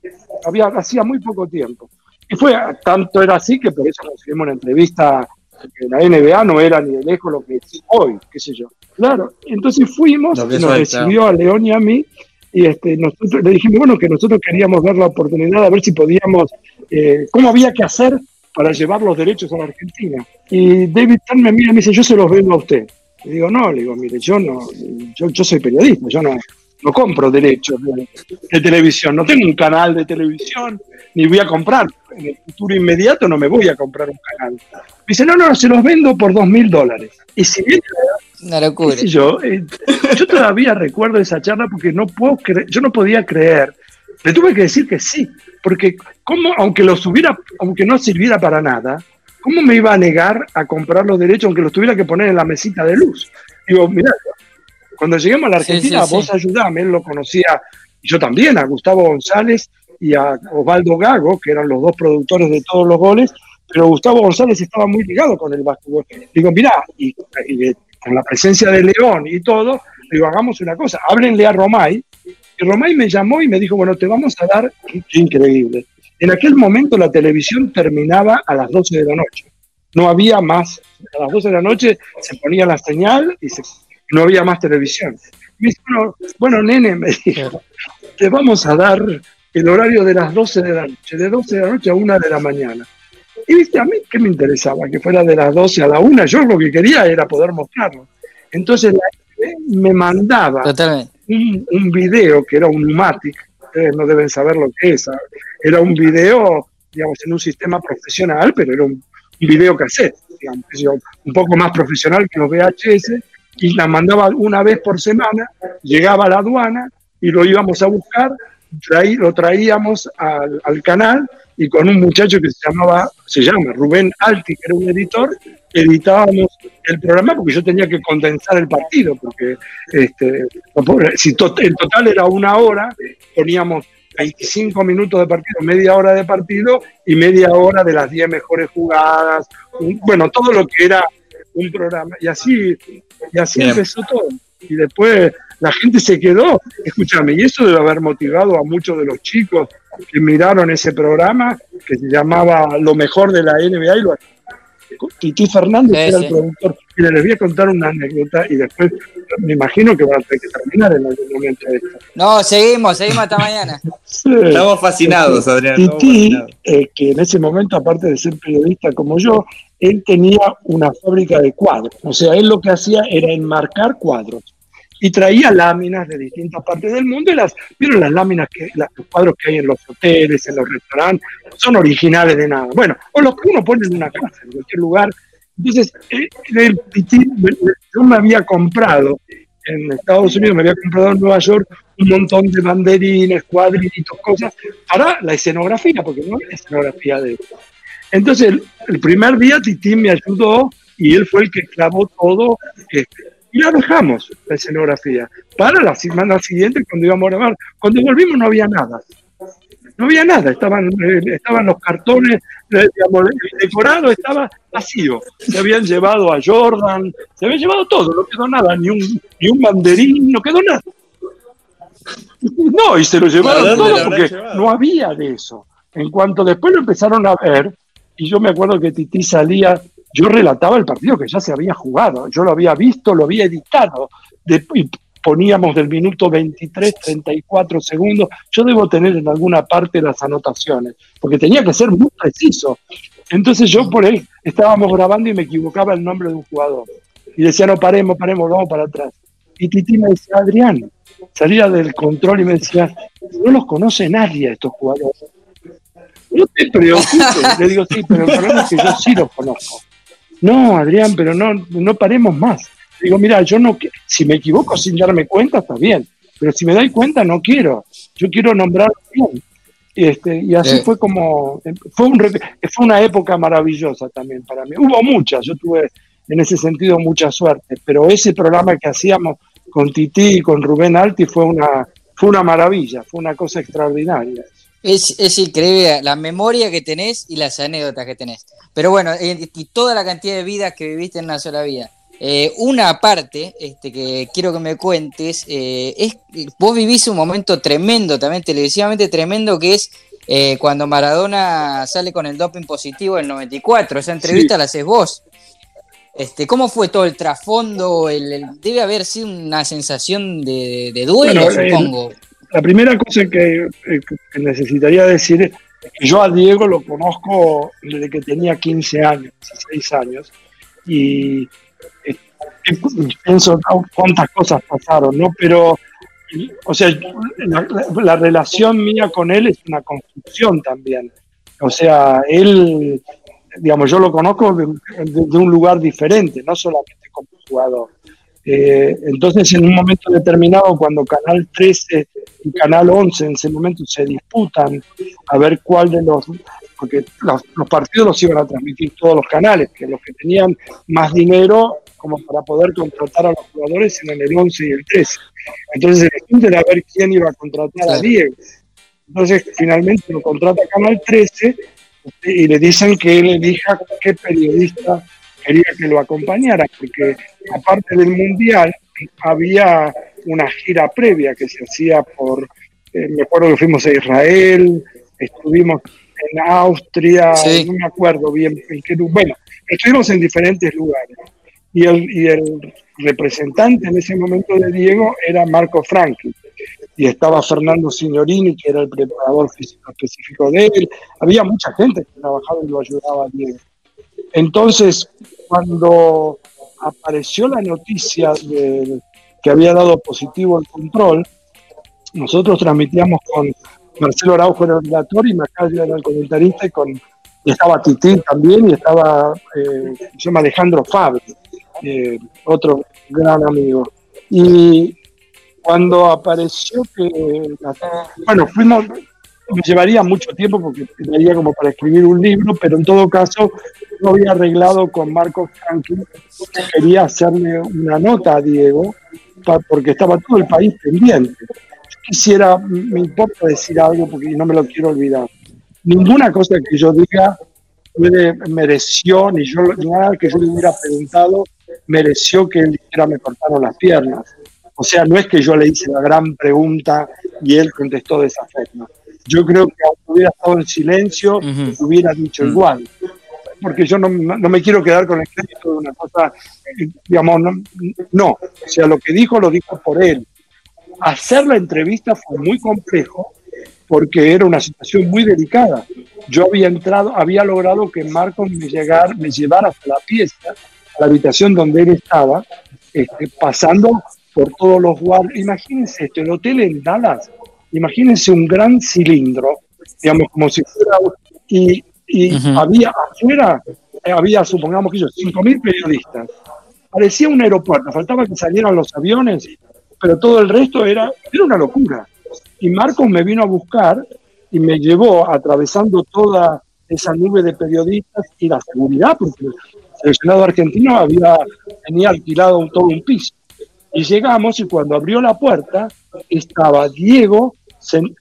Había, hacía muy poco tiempo. Y fue, tanto era así que por eso conseguimos una entrevista, que la NBA no era ni de lejos lo que es hoy, qué sé yo. Claro, entonces fuimos, y es nos recibió a León y a mí, y este, nosotros le dijimos, bueno, que nosotros queríamos ver la oportunidad, a ver si podíamos, eh, cómo había que hacer para llevar los derechos a la Argentina. Y David Stern me mira y me dice, yo se los vendo a usted. Le digo, no, le digo, mire, yo no, yo, yo soy periodista, yo no, no compro derechos de, de televisión, no tengo un canal de televisión, ni voy a comprar. En el futuro inmediato no me voy a comprar un canal. Me dice, no, no, se los vendo por dos mil dólares. Y si bien Una locura. yo, eh, yo todavía recuerdo esa charla porque no puedo cre- yo no podía creer. Le tuve que decir que sí, porque cómo, aunque los hubiera, aunque no sirviera para nada, ¿cómo me iba a negar a comprar los derechos aunque los tuviera que poner en la mesita de luz? Digo, mirá, cuando lleguemos a la Argentina, sí, sí. vos ayudame, él lo conocía, yo también, a Gustavo González y a Osvaldo Gago, que eran los dos productores de todos los goles, pero Gustavo González estaba muy ligado con el básquetbol. Digo, mirá, y, y con la presencia de León y todo, digo, hagamos una cosa, háblenle a Romay. Y Romay me llamó y me dijo, bueno, te vamos a dar, increíble. En aquel momento la televisión terminaba a las 12 de la noche. No había más. A las 12 de la noche se ponía la señal y se- no había más televisión. Me dice, bueno, bueno, nene, me dijo, te vamos a dar el horario de las 12 de la noche, de 12 de la noche a 1 de la mañana. Y viste, a mí, ¿qué me interesaba? Que fuera de las 12 a la 1, yo lo que quería era poder mostrarlo. Entonces la me mandaba Totalmente. Un, video que era un Numatic, ustedes no deben saber lo que es, ¿sabes? era un video, digamos, en un sistema profesional, pero era un, video cassette, digamos, un poco más profesional que los VHS, y la mandaba una vez por semana, llegaba a la aduana y lo íbamos a buscar, traí- lo traíamos al canal y con un muchacho que se llamaba, se llama Rubén Alti, que era un editor, editábamos el programa porque yo tenía que condensar el partido, porque este, si to- el total era una hora, poníamos 25 minutos de partido, media hora de partido y media hora de las 10 mejores jugadas, un- bueno, todo lo que era un programa. Y así, y así Bien. empezó todo. Y después la gente se quedó, escúchame, y eso debe haber motivado a muchos de los chicos que miraron ese programa que se llamaba Lo mejor de la NBA y lo Titi Fernández Sí, era sí. el productor. Mira, les voy a contar una anécdota y después me imagino que van a tener que terminar en algún momento esto. No, seguimos, seguimos hasta mañana. Sí. Estamos fascinados, Adrián. Titi, fascinados. eh, que en ese momento, aparte de ser periodista como yo, él tenía una fábrica de cuadros. O sea, él lo que hacía era enmarcar cuadros. Y traía láminas de distintas partes del mundo y las, vieron las láminas, que, los cuadros que hay en los hoteles, en los restaurantes, son originales de nada. Bueno, o los que uno pone en una casa, en cualquier lugar. Entonces, eh, el yo me había comprado en Estados Unidos, me había comprado en Nueva York un montón de banderines, cuadritos, cosas, para la escenografía, porque no era escenografía de. Entonces, el, primer día Titi me ayudó y él fue el que clavó todo. este, y la dejamos, la escenografía, para la semana siguiente cuando íbamos a grabar. Cuando volvimos no había nada. No había nada, estaban, eh, estaban los cartones, eh, digamos, el decorado estaba vacío. Se habían llevado a Jordan, se habían llevado todo, no quedó nada, ni un, ni un banderín, no quedó nada. No, y se lo llevaron todo porque no había de eso. En cuanto después lo empezaron a ver, y yo me acuerdo que Titi salía, yo relataba el partido que ya se había jugado, yo lo había visto, lo había editado, de, poníamos del minuto 23, 34 segundos. Yo debo tener en alguna parte las anotaciones, porque tenía que ser muy preciso. Entonces yo por él estábamos grabando y me equivocaba el nombre de un jugador. Y decía, no, paremos, paremos, vamos para atrás. Y Titi me decía, Adrián, salía del control y me decía, no los conoce nadie estos jugadores. No te preocupes. Le digo, sí, pero el problema es que yo sí los conozco. No, Adrián, pero no, no paremos más. Digo, mira, yo no, si me equivoco sin darme cuenta, está bien, pero si me doy cuenta, no quiero. Yo quiero nombrar bien. Este, y así fue como, fue, un, fue una época maravillosa también para mí. Hubo muchas, yo tuve en ese sentido mucha suerte, pero ese programa que hacíamos con Titi y con Rubén Alti fue una, fue una maravilla, fue una cosa extraordinaria. Es, es, increíble la memoria que tenés y las anécdotas que tenés. Pero bueno, y toda la cantidad de vidas que viviste en una sola vida. Eh, una parte este, que quiero que me cuentes eh, es vos vivís un momento tremendo, también televisivamente tremendo, que es eh, cuando Maradona sale con el doping positivo en el 94. Esa entrevista la haces vos. Este, ¿Cómo fue todo el trasfondo? debe haber sido una sensación de, duelo, supongo. La primera cosa que, que, necesitaría decir es que yo a Diego lo conozco desde que tenía 15 años, 16 años, y pienso cuántas cosas pasaron, ¿no? Pero, o sea, la, relación mía con él es una construcción también. O sea, él, digamos, yo lo conozco de, un lugar diferente, no solamente como jugador. Eh, entonces, en un momento determinado, cuando Canal 13 y Canal 11 en ese momento se disputan a ver cuál de los, porque los, los partidos los iban a transmitir todos los canales, que los que tenían más dinero como para poder contratar a los jugadores en el 11 y el 13. Entonces el era ver quién iba a contratar a Diego. Entonces finalmente lo contrata Canal 13 y le dicen que él elija qué periodista quería que lo acompañara, porque aparte del Mundial había una gira previa que se hacía por, eh, me acuerdo que fuimos a Israel, estuvimos en Austria, no me acuerdo bien, bueno, estuvimos en diferentes lugares y el, y el representante en ese momento de Diego era Marco Franchi y estaba Fernando Signorini, que era el preparador físico específico de él. Había mucha gente que trabajaba y lo ayudaba a Diego. Entonces, cuando apareció la noticia de que había dado positivo el control, nosotros transmitíamos con Marcelo Araujo el relator y Macario era el comentarista y con estaba Titi también y estaba eh, se llama Alejandro Fabri eh, otro gran amigo. Y cuando apareció que, bueno, fuimos, me llevaría mucho tiempo porque tendría como para escribir un libro, pero en todo caso yo había arreglado con Marcos Franklin, quería hacerle una nota a Diego, porque estaba todo el país pendiente. Quisiera, me importa decir algo porque no me lo quiero olvidar. Ninguna cosa que yo diga mereció, ni yo nada que yo le hubiera preguntado mereció que él dijera me cortaron las piernas. O sea, no es que yo le hice la gran pregunta y él contestó de esa forma. Yo creo que aunque hubiera estado en silencio, hubiera dicho igual. Porque yo no, me quiero quedar con el crédito de una cosa, digamos, no, no. O sea, lo que dijo lo dijo por él. Hacer la entrevista fue muy complejo porque era una situación muy delicada. Yo había entrado, había logrado que Marcos me, llegar, me llevara hasta la pieza la habitación donde él estaba, este, pasando por todos los guardias. Imagínense esto, el hotel en Dallas, imagínense un gran cilindro, digamos, como si fuera. Y, y había afuera, había, supongamos que yo, 5.000 periodistas. Parecía un aeropuerto, faltaba que salieran los aviones, pero todo el resto era, era una locura. Y Marcos me vino a buscar y me llevó atravesando toda esa nube de periodistas y la seguridad, porque el Senado argentino había, tenía alquilado un, todo un piso. Y llegamos y cuando abrió la puerta estaba Diego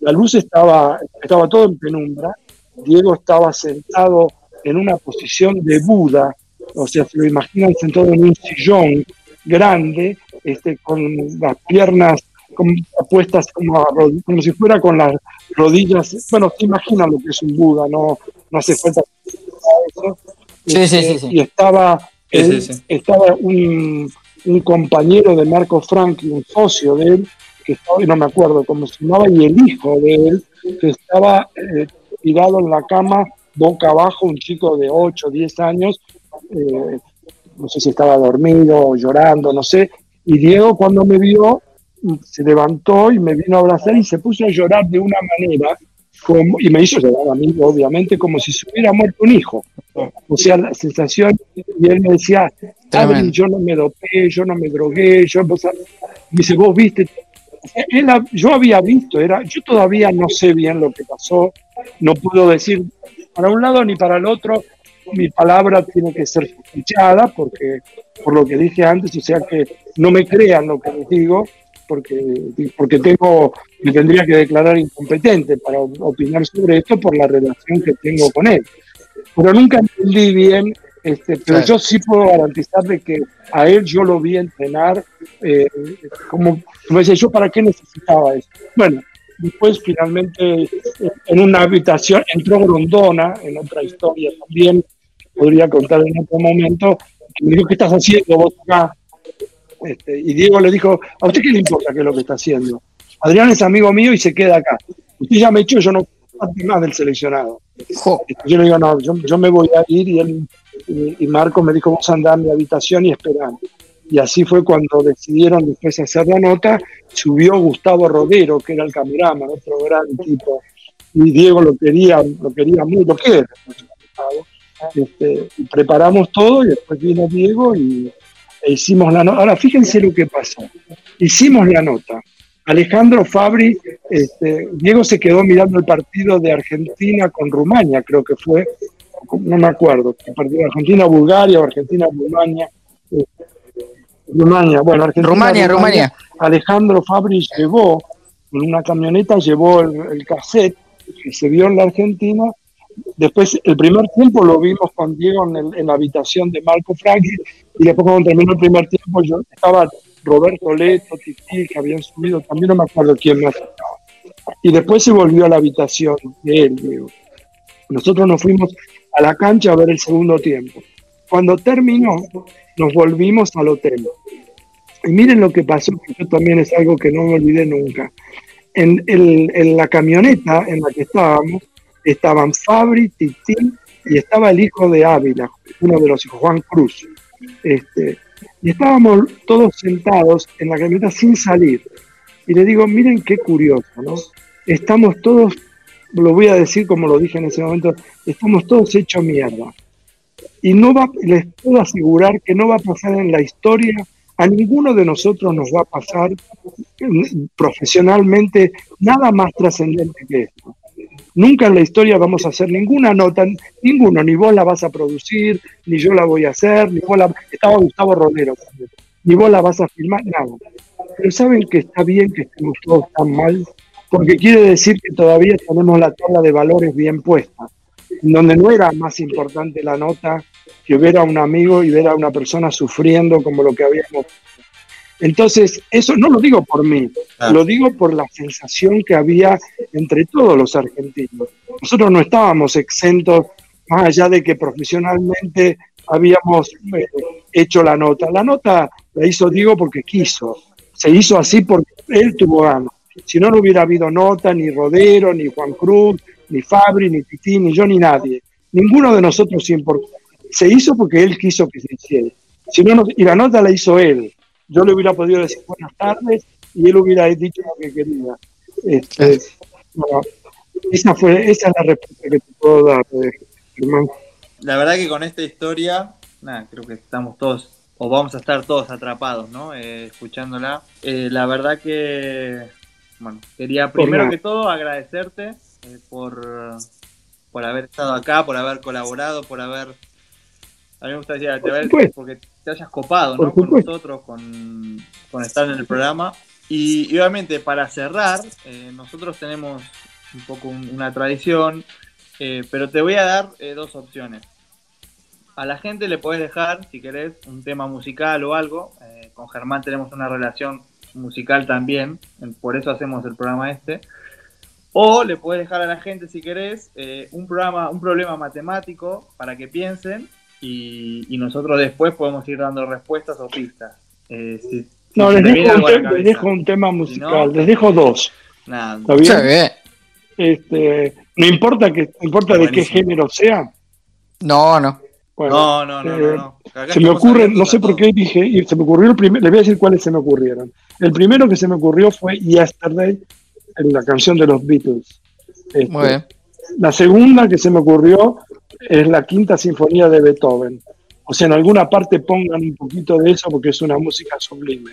la luz estaba, estaba todo en penumbra, Diego estaba sentado en una posición de Buda, o sea, se lo imaginan sentado en un sillón grande, este, con las piernas como, puestas como, como si fuera con las rodillas, bueno, se imaginan lo que es un Buda, no, no hace falta eso. Sí, sí, este, sí, Y estaba, estaba un, un, compañero de Marco Frank, un socio de él, que estaba, no me acuerdo cómo se llamaba, y el hijo de él, que estaba eh, tirado en la cama, boca abajo, un chico de 8, 10 años, eh, no sé si estaba dormido o llorando, no sé, y Diego cuando me vio se levantó y me vino a abrazar y se puso a llorar de una manera, como, y me hizo llorar a mí, obviamente, como si se hubiera muerto un hijo. O sea, la sensación, y él me decía, yo no me dopé, yo no me drogué, yo, me dice, vos viste, [laughs] yo había visto, era, yo todavía no sé bien lo que pasó, no puedo decir para un lado ni para el otro, mi palabra tiene que ser escuchada, porque por lo que dije antes, o sea que no me crean lo que les digo, porque, porque tengo, me tendría que declarar incompetente para opinar sobre esto por la relación que tengo con él. Pero nunca entendí bien, este, pero yo sí puedo garantizarle que a él yo lo vi entrenar, eh, como, como decía yo, ¿para qué necesitaba eso? Bueno, después finalmente en una habitación entró Grondona, en otra historia también, podría contar en otro momento, que me dijo, ¿qué estás haciendo vos acá? Este, y Diego le dijo, ¿a usted qué le importa qué es lo que está haciendo? Adrián es amigo mío y se queda acá. Usted ya me echó, yo no parte más del seleccionado. Yo le digo, no, yo, me voy a ir y, él, y, Marco me dijo, vos andá a mi habitación y esperando. Y así fue cuando decidieron después hacer la nota, subió Gustavo Rodero, que era el cameraman, otro gran tipo, y Diego lo quería, lo quería mucho, lo quiere. Este, preparamos todo y después vino Diego y e hicimos la nota. Ahora, fíjense lo que pasó. Hicimos la nota. Alejandro Fabri, este, Diego se quedó mirando el partido de Argentina con Rumania, creo que fue, no me acuerdo, el partido de Argentina-Bulgaria o Argentina-Rumania. Rumania, bueno, Argentina. Rumania, Rumania. Alejandro Fabri llevó, en una camioneta, llevó el cassette que se vio en la Argentina Después, el primer tiempo lo vimos con Diego en, la habitación de Marco Franchi y después cuando terminó el primer tiempo yo estaba Roberto Leto, Titi, que habían subido, también no me acuerdo quién más estaba. Y después se volvió a la habitación de él, Diego. Nosotros nos fuimos a la cancha a ver el segundo tiempo. Cuando terminó, nos volvimos al hotel. Y miren lo que pasó, que eso también es algo que no me olvidé nunca. En, en la camioneta en la que estábamos, estaban Fabri, Titín y estaba el hijo de Ávila, uno de los hijos, Juan Cruz. Este, y estábamos todos sentados en la camioneta sin salir. Y le digo, miren qué curioso, ¿no? Estamos todos, lo voy a decir como lo dije en ese momento, estamos todos hechos mierda. Y no va, les puedo asegurar que no va a pasar en la historia, a ninguno de nosotros nos va a pasar profesionalmente nada más trascendente que esto. Nunca en la historia vamos a hacer ninguna nota, ninguno, ni vos la vas a producir, ni yo la voy a hacer, ni vos la... Estaba Gustavo Rodero ni vos la vas a filmar, nada. Pero saben que está bien que estemos todos tan mal, porque quiere decir que todavía tenemos la tabla de valores bien puesta, donde no era más importante la nota que ver a un amigo y ver a una persona sufriendo como lo que habíamos entonces, eso no lo digo por mí, ah. lo digo por la sensación que había entre todos los argentinos. Nosotros no estábamos exentos, más allá de que profesionalmente habíamos eh, hecho la nota. La nota la hizo Diego porque quiso, se hizo así porque él tuvo ganas. Si no, no hubiera habido nota, ni Rodero, ni Juan Cruz, ni Fabri, ni Titi, ni yo, ni nadie. Ninguno de nosotros se hizo porque él quiso que se hiciera. Si no, y la nota la hizo él yo le hubiera podido decir buenas tardes y él hubiera dicho lo que quería. Este, esa, fue, esa es la respuesta que te puedo dar, Germán. La verdad que con esta historia, nada, creo que estamos todos, o vamos a estar todos atrapados, ¿no? Eh, escuchándola. Eh, la verdad que, bueno, quería primero que todo agradecerte eh, por, por haber estado acá, por haber colaborado, por haber a mí me gusta decir, porque te hayas copado ¿no? con nosotros, con, estar en el programa. Y, obviamente para cerrar, eh, nosotros tenemos un poco una tradición, eh, pero te voy a dar eh, dos opciones. A la gente le puedes dejar, si querés, un tema musical o algo. con Germán tenemos una relación musical también, por eso hacemos el programa este. O le puedes dejar a la gente, si querés, un, programa, un problema matemático para que piensen y, nosotros después podemos ir dando respuestas o pistas. no, les dejo, un tema musical, les dejo dos. Nada. ¿Está bien? Este, no importa que importa de qué género sea. No, no. No, no, no, no, Se me ocurre, no sé por qué dije, y se me ocurrió el primero, les voy a decir cuáles se me ocurrieron. El primero que se me ocurrió fue Yesterday, en la canción de los Beatles. Este, Muy bien. La segunda que se me ocurrió es la quinta sinfonía de Beethoven. O sea, en alguna parte pongan un poquito de eso porque es una música sublime.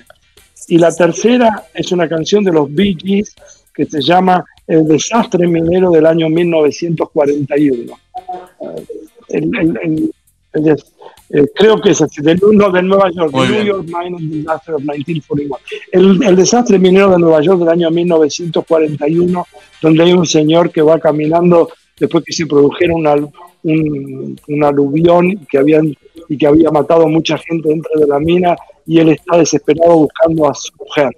Y la tercera es una canción de los Bee Gees que se llama El desastre minero del año 1941. Eh, creo que es así, del, no, de Nueva York, New York Mining Disaster of 1941. El, el, desastre minero de Nueva York del año 1941, donde hay un señor que va caminando después que se produjera una, un, aluvión que habían, y que había matado mucha gente dentro de la mina y él está desesperado buscando a su mujer.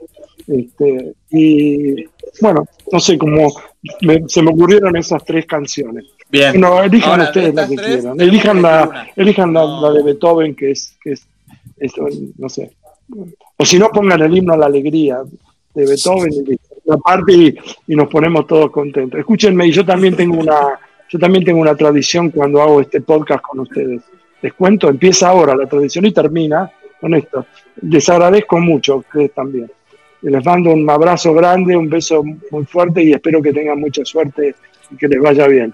Este, y bueno, no sé cómo se me ocurrieron esas tres canciones. Bien. No, elijan ustedes la que quieran. Elijan la, elijan la, de Beethoven, que es, que es, no sé. O si no, pongan el himno a la alegría de Beethoven y la parte y, y, nos ponemos todos contentos. Escúchenme, y yo también tengo una, yo también tengo una tradición cuando hago este podcast con ustedes. Les cuento, empieza ahora la tradición y termina con esto. Les agradezco mucho a ustedes también. Les mando un abrazo grande, un beso muy fuerte y espero que tengan mucha suerte y que les vaya bien.